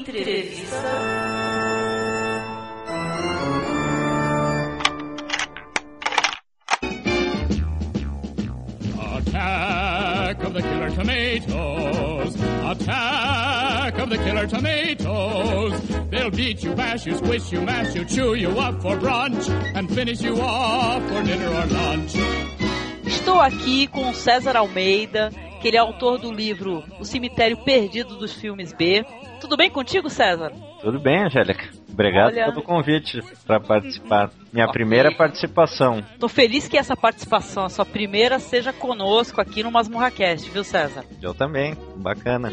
Entrevista. Attack of the killer tomatoes. Attack of the killer tomatoes. They'll beat you, bash you, squish you, mash you, chew you up for brunch, and finish you off for dinner or lunch. Estou aqui com César Almeida, que ele é autor do livro O Cemitério Perdido dos Filmes B. Tudo bem contigo, César? Tudo bem, Angélica. Obrigado Olha- pelo convite para participar. Minha Ok. primeira participação. Tô feliz que essa participação, a sua primeira, seja conosco aqui no MasmurraCast, viu, César? Eu também. Bacana.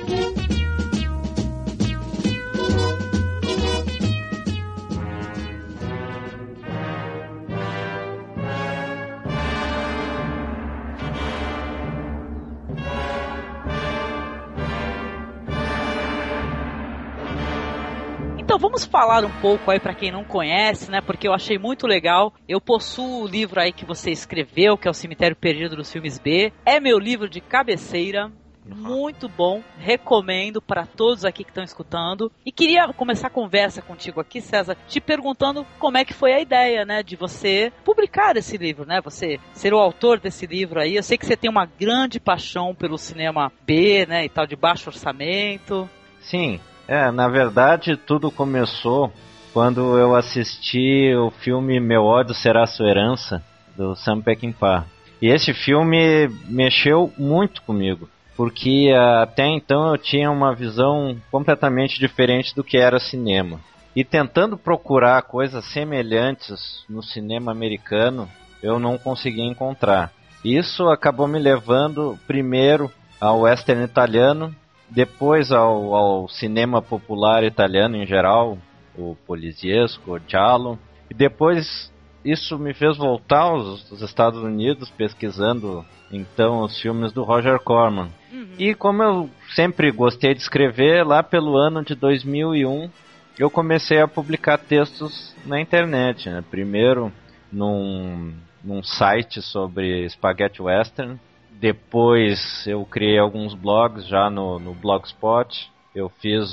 Falar um pouco aí pra quem não conhece, né? Porque eu achei muito legal. Eu possuo o livro aí que você escreveu, que é o Cemitério Perdido dos Filmes B. É meu livro de cabeceira. Muito bom, recomendo para todos aqui que estão escutando. E queria começar a conversa contigo aqui, César, te perguntando como é que foi a ideia, né, de você publicar esse livro, né? Você ser o autor desse livro aí. Eu sei que você tem uma grande paixão pelo cinema B, né, e tal de baixo orçamento. Sim, é, na verdade tudo começou quando eu assisti o filme Meu ódio será sua herança do Sam Peckinpah. E esse filme mexeu muito comigo, porque até então eu tinha uma visão completamente diferente do que era cinema. E tentando procurar coisas semelhantes no cinema americano, eu não conseguia encontrar. Isso acabou me levando primeiro ao western italiano, depois ao, ao cinema popular italiano em geral, o poliziesco, o giallo, e depois isso me fez voltar aos, aos Estados Unidos pesquisando então os filmes do Roger Corman. E como eu sempre gostei de escrever, lá pelo ano de 2001 eu comecei a publicar textos na internet. né? Primeiro num, num site sobre spaghetti western, depois eu criei alguns blogs já no, no Blogspot. Eu fiz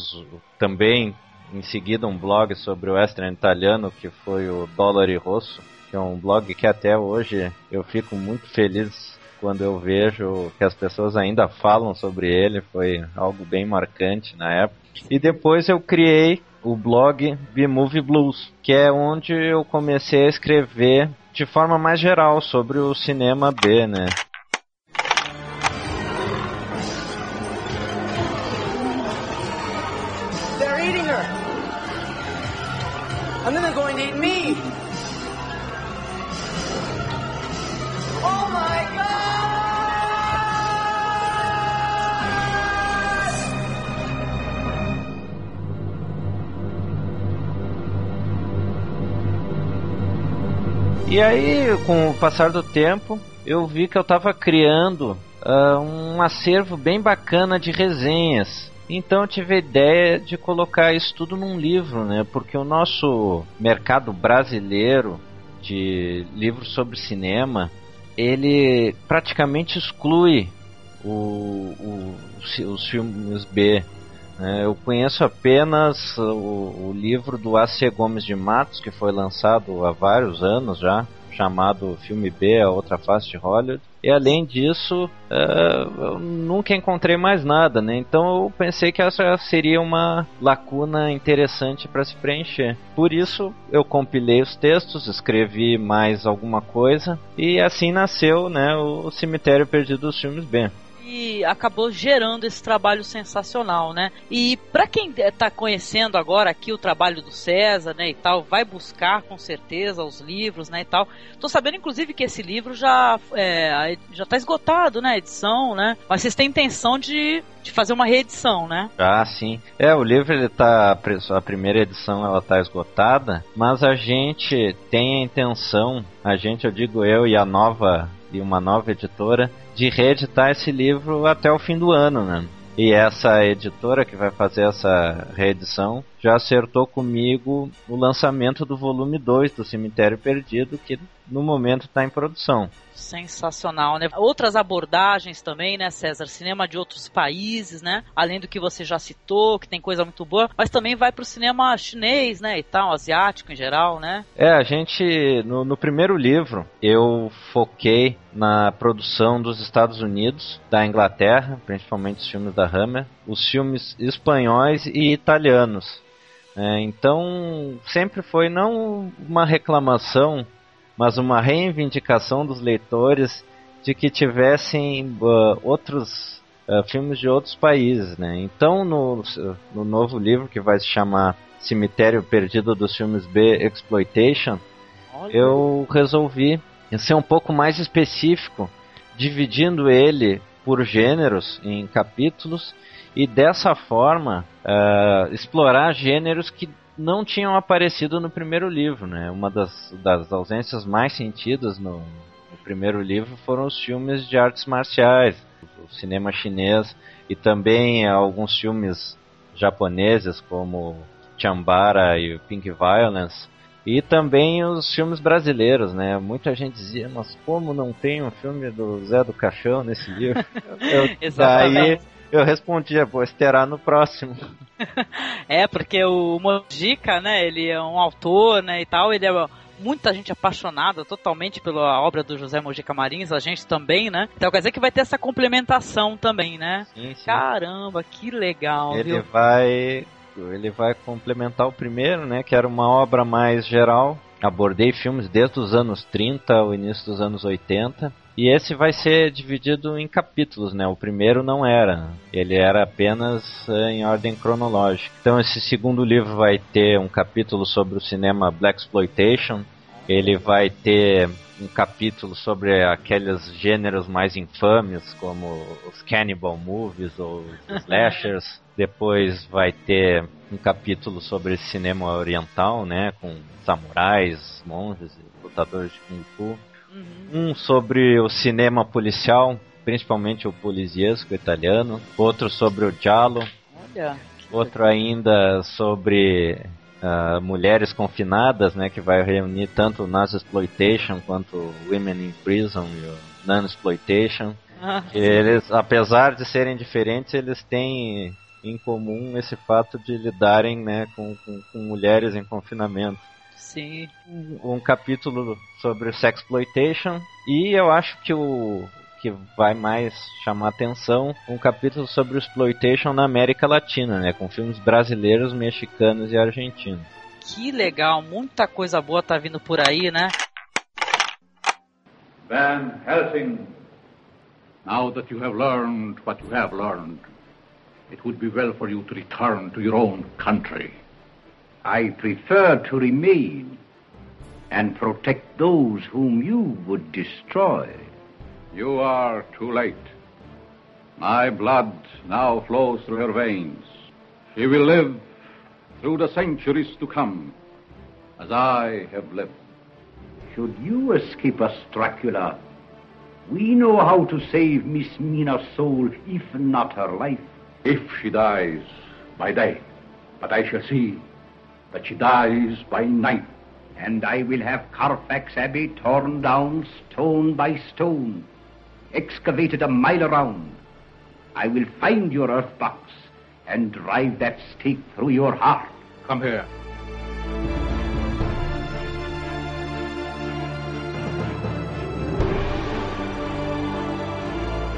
também em seguida um blog sobre o western italiano que foi o Dollari Rosso, que é um blog que até hoje eu fico muito feliz quando eu vejo que as pessoas ainda falam sobre ele, foi algo bem marcante na época. E depois eu criei o blog B-Movie Blues, que é onde eu comecei a escrever de forma mais geral sobre o cinema B, né? E aí, com o passar do tempo, eu vi que eu estava criando ah, um acervo bem bacana de resenhas. Então eu tive a ideia de colocar isso tudo num livro, né? Porque o nosso mercado brasileiro de livros sobre cinema, ele praticamente exclui o, o- os filmes B. né? Eu conheço apenas o, o livro do A.C. Gomes de Matos, que foi lançado há vários anos já, chamado Filme B, A Outra Face de Hollywood. E além disso, eh, eu nunca encontrei mais nada, né? Então eu pensei que essa seria uma lacuna interessante para se preencher. Por isso eu compilei os textos, escrevi mais alguma coisa e assim nasceu, né, o Cemitério Perdido dos Filmes B. acabou gerando esse trabalho sensacional, né? E para quem está conhecendo agora aqui o trabalho do César, né, e tal, vai buscar com certeza os livros, né, e tal. Tô sabendo inclusive que esse livro já é, já tá esgotado, né, a edição, né? Mas vocês têm intenção de, de fazer uma reedição, né? Ah, sim. É, o livro ele tá a primeira edição ela tá esgotada, mas a gente tem a intenção, a gente, eu digo eu e a nova e uma nova editora de reeditar esse livro até o fim do ano, né? E essa editora que vai fazer essa reedição já acertou comigo o lançamento do volume 2 do Cemitério Perdido, que no momento está em produção. Sensacional, né? Outras abordagens também, né, César? Cinema de outros países, né? Além do que você já citou, que tem coisa muito boa, mas também vai pro cinema chinês, né? E tal, asiático em geral, né? É, a gente, no, no primeiro livro, eu foquei na produção dos Estados Unidos, da Inglaterra, principalmente os filmes da Hammer, os filmes espanhóis e italianos. É, então, sempre foi não uma reclamação mas uma reivindicação dos leitores de que tivessem uh, outros uh, filmes de outros países, né? Então, no, no novo livro que vai se chamar Cemitério Perdido dos Filmes B Exploitation, Olha. eu resolvi ser um pouco mais específico, dividindo ele por gêneros em capítulos e dessa forma uh, explorar gêneros que não tinham aparecido no primeiro livro, né? Uma das, das ausências mais sentidas no, no primeiro livro foram os filmes de artes marciais, o cinema chinês e também alguns filmes japoneses como Chambara e Pink Violence e também os filmes brasileiros, né? Muita gente dizia, mas como não tem um filme do Zé do Caixão nesse livro? Eu, Exatamente. Daí eu respondia, vou esperar no próximo. é, porque o Mojica, né, ele é um autor, né, e tal, ele é muita gente apaixonada totalmente pela obra do José Mojica Marins, a gente também, né? Então quer dizer que vai ter essa complementação também, né? Sim, sim. Caramba, que legal, Ele viu? vai ele vai complementar o primeiro, né, que era uma obra mais geral. Abordei filmes desde os anos 30 ao início dos anos 80 e esse vai ser dividido em capítulos, né? O primeiro não era, ele era apenas uh, em ordem cronológica. Então esse segundo livro vai ter um capítulo sobre o cinema black exploitation. Ele vai ter um capítulo sobre aqueles gêneros mais infames, como os cannibal movies ou os slashers. Depois vai ter um capítulo sobre cinema oriental, né, com samurais, monges, lutadores de kung fu. Uhum. Um sobre o cinema policial, principalmente o policiesco italiano. Outro sobre o giallo. Olha. Outro ainda sobre uh, mulheres confinadas, né, que vai reunir tanto o exploitation quanto Women in Prison e o Non-Exploitation. Ah, eles, apesar de serem diferentes, eles têm em comum esse fato de lidarem né, com, com, com mulheres em confinamento. Sim. Um, um capítulo sobre sexploitation e eu acho que o que vai mais chamar atenção um capítulo sobre o exploitation na América Latina, né, com filmes brasileiros, mexicanos e argentinos. Que legal, muita coisa boa tá vindo por aí, né? Van Helsing, now that you have learned what you have learned, it would be well for you to return to your own country. I prefer to remain and protect those whom you would destroy. You are too late. My blood now flows through her veins. She will live through the centuries to come, as I have lived. Should you escape us, Dracula, we know how to save Miss Mina's soul, if not her life. If she dies by day, but I shall see that she dies by night. And I will have Carfax Abbey torn down stone by stone, excavated a mile around. I will find your earth box and drive that stake through your heart. Come here.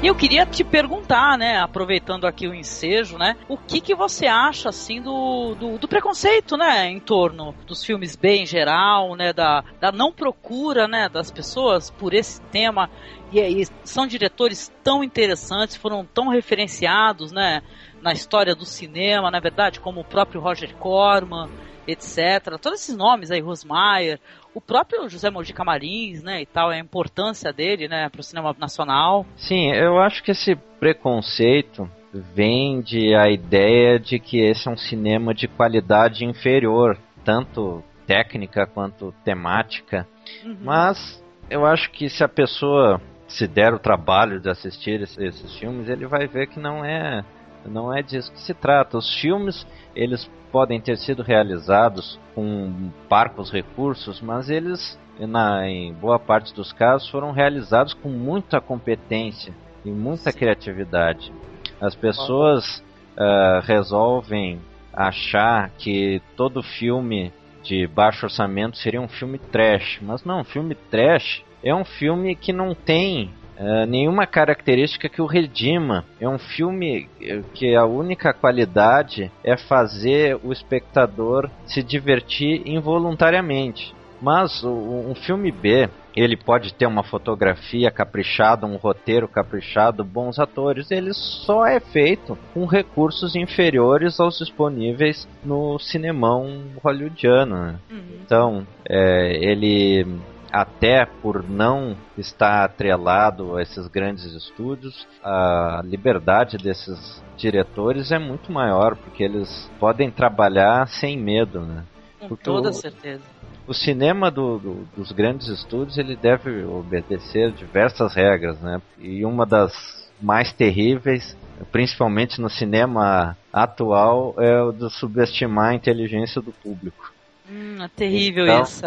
E eu queria te perguntar, né, aproveitando aqui o ensejo, né, o que que você acha, assim, do, do, do, preconceito, né, em torno dos filmes B em geral, né, da, da não procura, né, das pessoas por esse tema, e, e são diretores tão interessantes, foram tão referenciados, né, na história do cinema, na verdade, como o próprio Roger Corman, etc. Todos esses nomes aí, Rosmaier, o próprio José Mojica Marins, né, e tal, a importância dele, né, para o cinema nacional. Sim, eu acho que esse preconceito vem de a ideia de que esse é um cinema de qualidade inferior, tanto técnica quanto temática. Uhum. Mas eu acho que se a pessoa se der o trabalho de assistir esses filmes, ele vai ver que não é Não é disso que se trata. Os filmes, eles podem ter sido realizados com parcos recursos, mas eles, na, em boa parte dos casos, foram realizados com muita competência e muita Sim. criatividade. As pessoas uh, resolvem achar que todo filme de baixo orçamento seria um filme trash, mas não, filme trash é um filme que não tem uh, nenhuma característica que o redima. É um filme eh, que a única qualidade é fazer o espectador se divertir involuntariamente. Mas um filme B, ele pode ter uma fotografia caprichada, um roteiro caprichado, bons atores, ele só é feito com recursos inferiores aos disponíveis no cinemão hollywoodiano. Né? Uhum. Então, é, ele até por não estar atrelado a esses grandes estúdios, a liberdade desses diretores é muito maior, porque eles podem trabalhar sem medo, né? Com porque toda o, certeza. O cinema do, do, dos grandes estúdios ele deve obedecer diversas regras, né? E uma das mais terríveis, principalmente no cinema atual, é o de subestimar a inteligência do público. Hum, é terrível então, isso.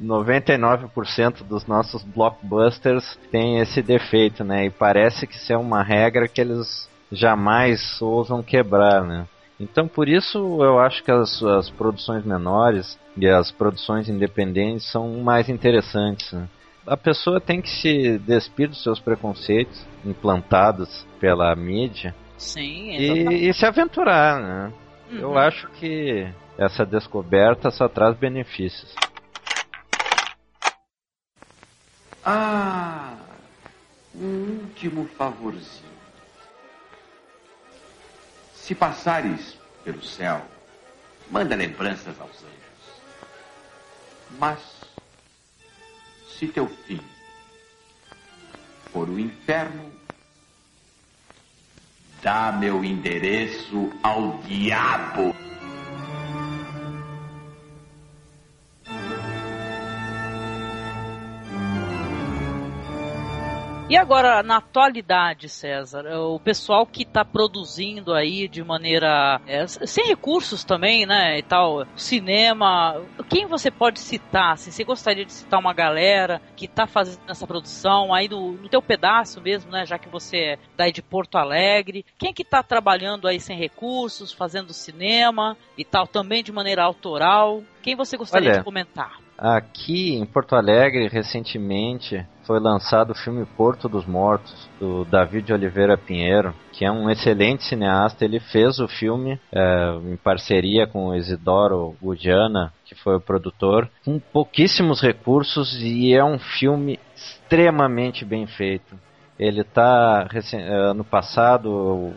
99% dos nossos blockbusters tem esse defeito, né? E parece que isso é uma regra que eles jamais ousam quebrar, né? Então, por isso, eu acho que as, as produções menores e as produções independentes são mais interessantes. Né? A pessoa tem que se despir dos seus preconceitos implantados pela mídia Sim, e, e, se aventurar. Né? Uhum. Eu acho que essa descoberta só traz benefícios. Ah, um último favorzinho. Se passares pelo céu, manda lembranças aos anjos. Mas, se teu fim for o inferno, dá meu endereço ao diabo. E agora, na atualidade, César, o pessoal que está produzindo aí de maneira. É, sem recursos também, né? E tal, cinema. Quem você pode citar? Assim, você gostaria de citar uma galera que está fazendo essa produção aí no, no teu pedaço mesmo, né? Já que você é daí de Porto Alegre. Quem que está trabalhando aí sem recursos, fazendo cinema e tal, também de maneira autoral? Quem você gostaria Olha, de comentar? Aqui em Porto Alegre, recentemente, foi lançado o filme Porto dos Mortos, do David Oliveira Pinheiro, que é um excelente cineasta. Ele fez o filme é, em parceria com o Isidoro Gudiana, que foi o produtor, com pouquíssimos recursos e é um filme extremamente bem feito. Ele está ano passado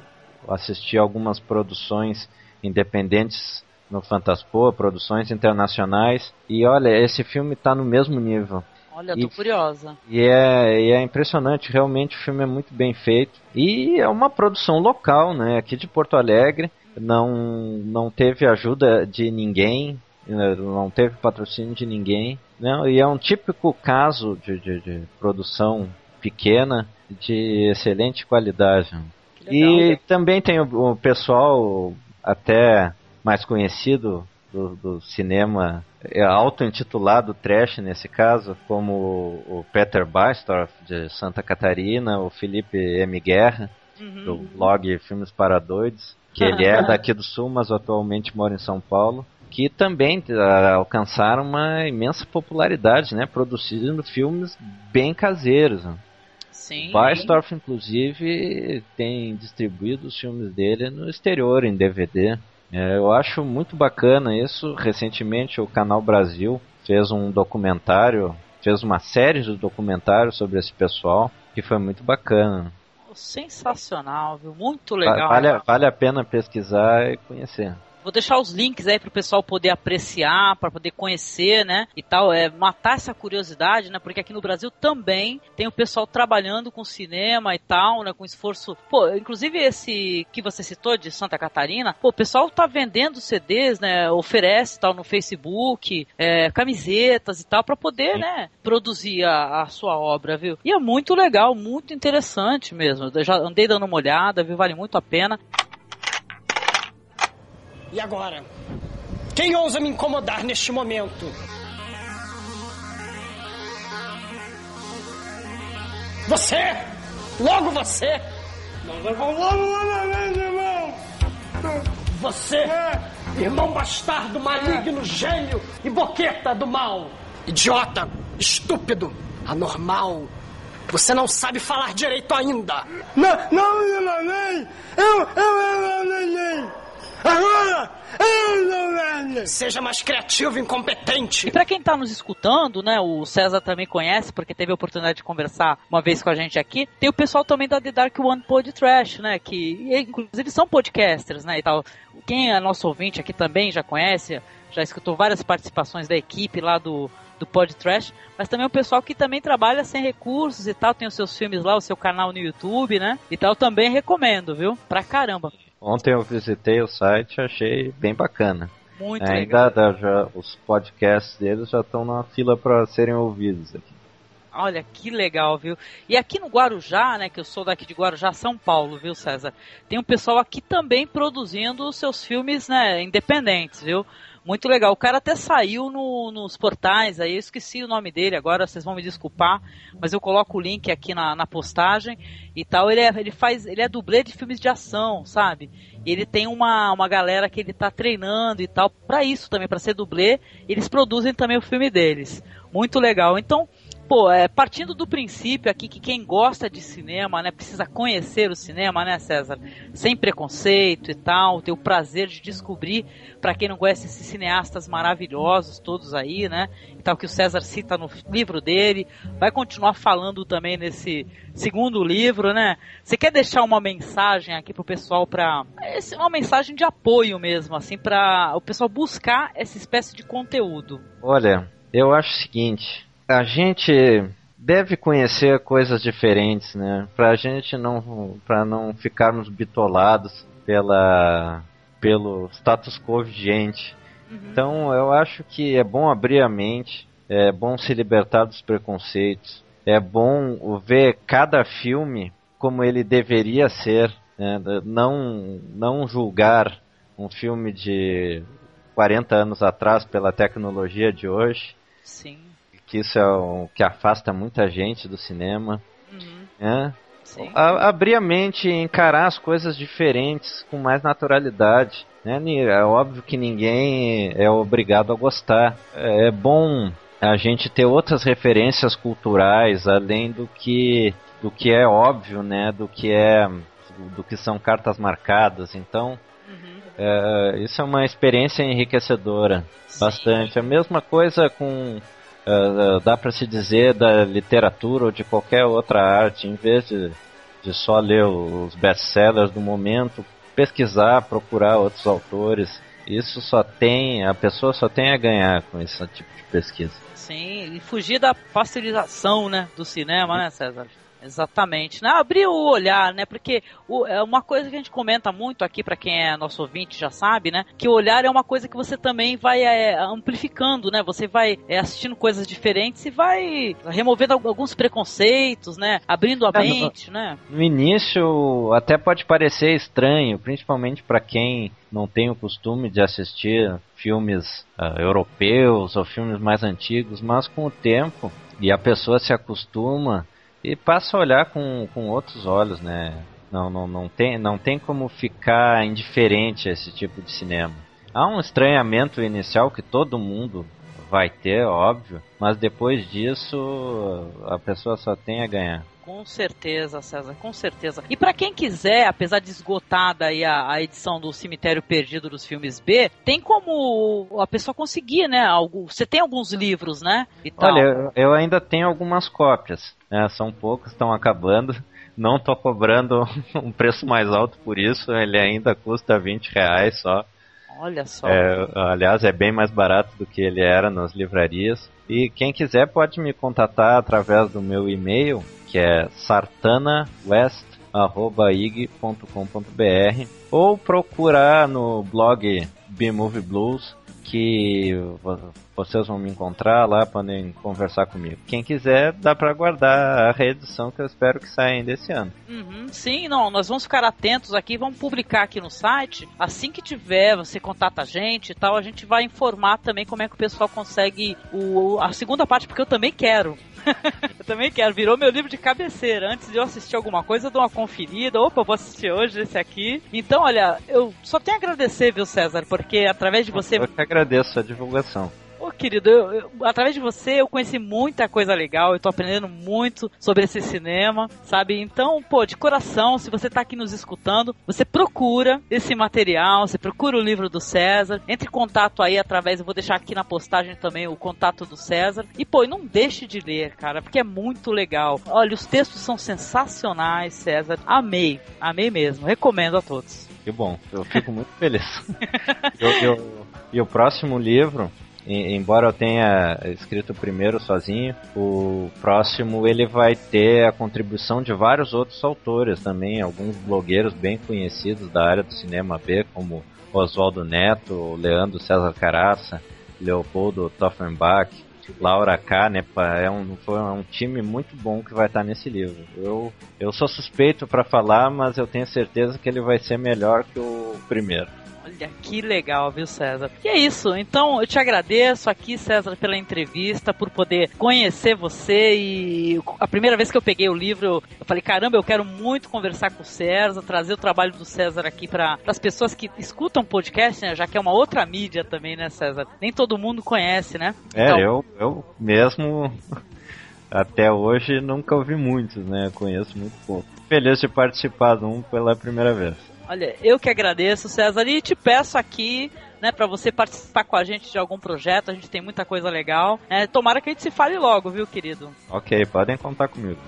eu assisti algumas produções independentes no Fantaspoa, produções internacionais. E olha, esse filme está no mesmo nível. Olha, tô e, curiosa. E é, e é impressionante, realmente o filme é muito bem feito. E é uma produção local, né? Aqui de Porto Alegre. Não, não teve ajuda de ninguém, né, não teve patrocínio de ninguém. Não, e é um típico caso de, de, de produção pequena de excelente qualidade. E também tem o, o pessoal até mais conhecido do, do cinema é auto-intitulado trash nesse caso, como o Peter Baistorff de Santa Catarina, o Felipe M. Guerra, uhum. do blog Filmes para Doidos, que ele é daqui do Sul, mas atualmente mora em São Paulo, que também uh, alcançaram uma imensa popularidade, né, produzindo filmes bem caseiros. Sim. Baistorff, inclusive, tem distribuído os filmes dele no exterior, em DVD. É, eu acho muito bacana isso. Recentemente o Canal Brasil fez um documentário, fez uma série de documentários sobre esse pessoal, que foi muito bacana. Sensacional, viu? Muito legal. Vale, vale a pena pesquisar e conhecer. Vou deixar os links aí pro pessoal poder apreciar, para poder conhecer, né? E tal, é matar essa curiosidade, né? Porque aqui no Brasil também tem o pessoal trabalhando com cinema e tal, né? Com esforço. Pô, inclusive esse que você citou de Santa Catarina, pô, o pessoal tá vendendo CDs, né? Oferece tal no Facebook, é, camisetas e tal, para poder, Sim. né? Produzir a, a sua obra, viu? E é muito legal, muito interessante mesmo. Eu já andei dando uma olhada, viu? Vale muito a pena. E agora? Quem ousa me incomodar neste momento? Você! Logo você! Você, irmão bastardo, maligno, gênio e boqueta do mal! Idiota, estúpido, anormal, você não sabe falar direito ainda. Não, não, não, nem. Eu, eu, eu, nem. Agora! Seja mais criativo e incompetente. E para quem tá nos escutando, né, o César também conhece, porque teve a oportunidade de conversar uma vez com a gente aqui, tem o pessoal também da The Dark One Pod Trash, né, que inclusive são podcasters, né, e tal. Quem é nosso ouvinte aqui também já conhece, já escutou várias participações da equipe lá do, do Pod Trash, mas também o pessoal que também trabalha sem recursos e tal, tem os seus filmes lá, o seu canal no YouTube, né? E tal, também recomendo, viu? Pra caramba. Ontem eu visitei o site achei bem bacana. Muito Ainda legal. Dá, já, os podcasts deles já estão na fila para serem ouvidos aqui. Olha que legal, viu? E aqui no Guarujá, né, que eu sou daqui de Guarujá, São Paulo, viu, César? Tem um pessoal aqui também produzindo os seus filmes, né, independentes, viu? Muito legal. O cara até saiu no, nos portais aí, eu esqueci o nome dele agora, vocês vão me desculpar, mas eu coloco o link aqui na, na postagem e tal. Ele, é, ele faz, ele é dublê de filmes de ação, sabe? E ele tem uma, uma galera que ele tá treinando e tal, para isso também, para ser dublê, eles produzem também o filme deles. Muito legal. Então, pô, é, partindo do princípio aqui que quem gosta de cinema, né, precisa conhecer o cinema, né, César? Sem preconceito e tal, ter o prazer de descobrir, para quem não conhece esses cineastas maravilhosos todos aí, né? E tal que o César cita no livro dele, vai continuar falando também nesse segundo livro, né? Você quer deixar uma mensagem aqui pro pessoal para uma mensagem de apoio mesmo, assim, para o pessoal buscar essa espécie de conteúdo? Olha, eu acho o seguinte, a gente deve conhecer coisas diferentes, né? Pra gente não, pra não ficarmos bitolados pela, pelo status quo vigente. Uhum. Então, eu acho que é bom abrir a mente, é bom se libertar dos preconceitos, é bom ver cada filme como ele deveria ser, né? não, não julgar um filme de 40 anos atrás pela tecnologia de hoje. Sim que isso é o que afasta muita gente do cinema. Uhum. É? A, abrir a mente e encarar as coisas diferentes com mais naturalidade. Né? É óbvio que ninguém é obrigado a gostar. É, é bom a gente ter outras referências culturais além do que do que é óbvio, né? Do que é do que são cartas marcadas. Então uhum. é, isso é uma experiência enriquecedora, Sim. bastante. A mesma coisa com Uh, dá para se dizer da literatura ou de qualquer outra arte, em vez de, de só ler os best-sellers do momento, pesquisar, procurar outros autores. Isso só tem, a pessoa só tem a ganhar com esse tipo de pesquisa. Sim, e fugir da facilitação, né, do cinema, né, César? Exatamente. Né? Abrir o olhar, né? Porque o, é uma coisa que a gente comenta muito aqui, para quem é nosso ouvinte já sabe, né? Que o olhar é uma coisa que você também vai é, amplificando, né? Você vai é, assistindo coisas diferentes e vai removendo alguns preconceitos, né? Abrindo a é, mente, no, né? No início até pode parecer estranho, principalmente para quem não tem o costume de assistir filmes uh, europeus ou filmes mais antigos, mas com o tempo e a pessoa se acostuma e passa a olhar com, com outros olhos, né? Não, não, não, tem, não tem como ficar indiferente a esse tipo de cinema. Há um estranhamento inicial que todo mundo vai ter, óbvio, mas depois disso a pessoa só tem a ganhar. Com certeza, César, com certeza. E para quem quiser, apesar de esgotada aí a, a, edição do Cemitério Perdido dos filmes B, tem como a pessoa conseguir, né? Algo, você tem alguns livros, né? Olha, eu ainda tenho algumas cópias. Né, são poucos, estão acabando. Não estou cobrando um preço mais alto por isso, ele ainda custa 20 reais só. Olha só. É, aliás, é bem mais barato do que ele era nas livrarias. E quem quiser pode me contatar através do meu e-mail, que é sartana.west.ig.com.br ou procurar no blog B-Movie Blues que vocês vão me encontrar lá, podem conversar comigo. Quem quiser, dá para aguardar a reedição que eu espero que saia ainda esse ano. Uhum, sim, não, nós vamos ficar atentos aqui, vamos publicar aqui no site. Assim que tiver, você contata a gente e tal, a gente vai informar também como é que o pessoal consegue o, a segunda parte, porque eu também quero. eu também quero. Virou meu livro de cabeceira. Antes de eu assistir alguma coisa, eu dou uma conferida. Opa, vou assistir hoje esse aqui. Então, olha, eu só tenho a agradecer, viu, César? Porque através de você. Eu que agradeço a divulgação. Querido, eu, eu, através de você eu conheci muita coisa legal, eu tô aprendendo muito sobre esse cinema, sabe? Então, pô, de coração, se você tá aqui nos escutando, você procura esse material, você procura o livro do César, entre em contato aí através, eu vou deixar aqui na postagem também o contato do César. E, pô, não deixe de ler, cara, porque é muito legal. Olha, os textos são sensacionais, César. Amei, amei mesmo, recomendo a todos. Que bom, eu fico muito feliz. e o próximo livro embora eu tenha escrito o primeiro sozinho, o próximo ele vai ter a contribuição de vários outros autores também, alguns blogueiros bem conhecidos da área do cinema B, como Oswaldo Neto, Leandro César Caraça, Leopoldo Toffenbach, Laura K, né? É um, foi um time muito bom que vai estar nesse livro. Eu, eu sou suspeito para falar, mas eu tenho certeza que ele vai ser melhor que o primeiro. Olha que legal, viu, César? E é isso. Então eu te agradeço aqui, César, pela entrevista, por poder conhecer você. E a primeira vez que eu peguei o livro, eu falei: caramba, eu quero muito conversar com o César, trazer o trabalho do César aqui para as pessoas que escutam podcast, né? Já que é uma outra mídia também, né, César? Nem todo mundo conhece, né? É, então... eu, eu mesmo. Até hoje nunca ouvi muitos, né? Conheço muito pouco. Feliz de participar de um pela primeira vez. Olha, eu que agradeço, César, e te peço aqui, né, para você participar com a gente de algum projeto, a gente tem muita coisa legal. É, tomara que a gente se fale logo, viu, querido? Ok, podem contar comigo.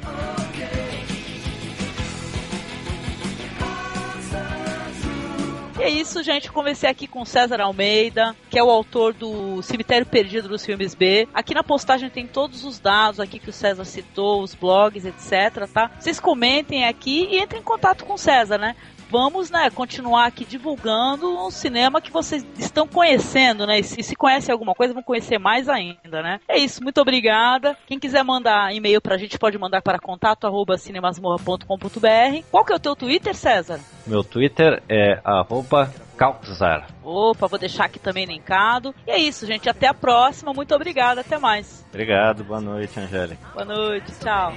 E é isso, gente. Conversei aqui com César Almeida, que é o autor do Cemitério Perdido dos Filmes B. Aqui na postagem tem todos os dados aqui que o César citou, os blogs, etc, tá? Vocês comentem aqui e entrem em contato com o César, né? Vamos, né, continuar aqui divulgando um cinema que vocês estão conhecendo, né? E se, se conhecem alguma coisa, vão conhecer mais ainda, né? É isso, muito obrigada. Quem quiser mandar e-mail pra gente, pode mandar para contato arroba cinemasmorra.com.br. Qual que é o teu Twitter, César? Meu Twitter é arroba Calczar. Opa, vou deixar aqui também linkado. E é isso, gente. Até a próxima. Muito obrigada. Até mais. Obrigado. Boa noite, Angélica. Boa noite. Tchau.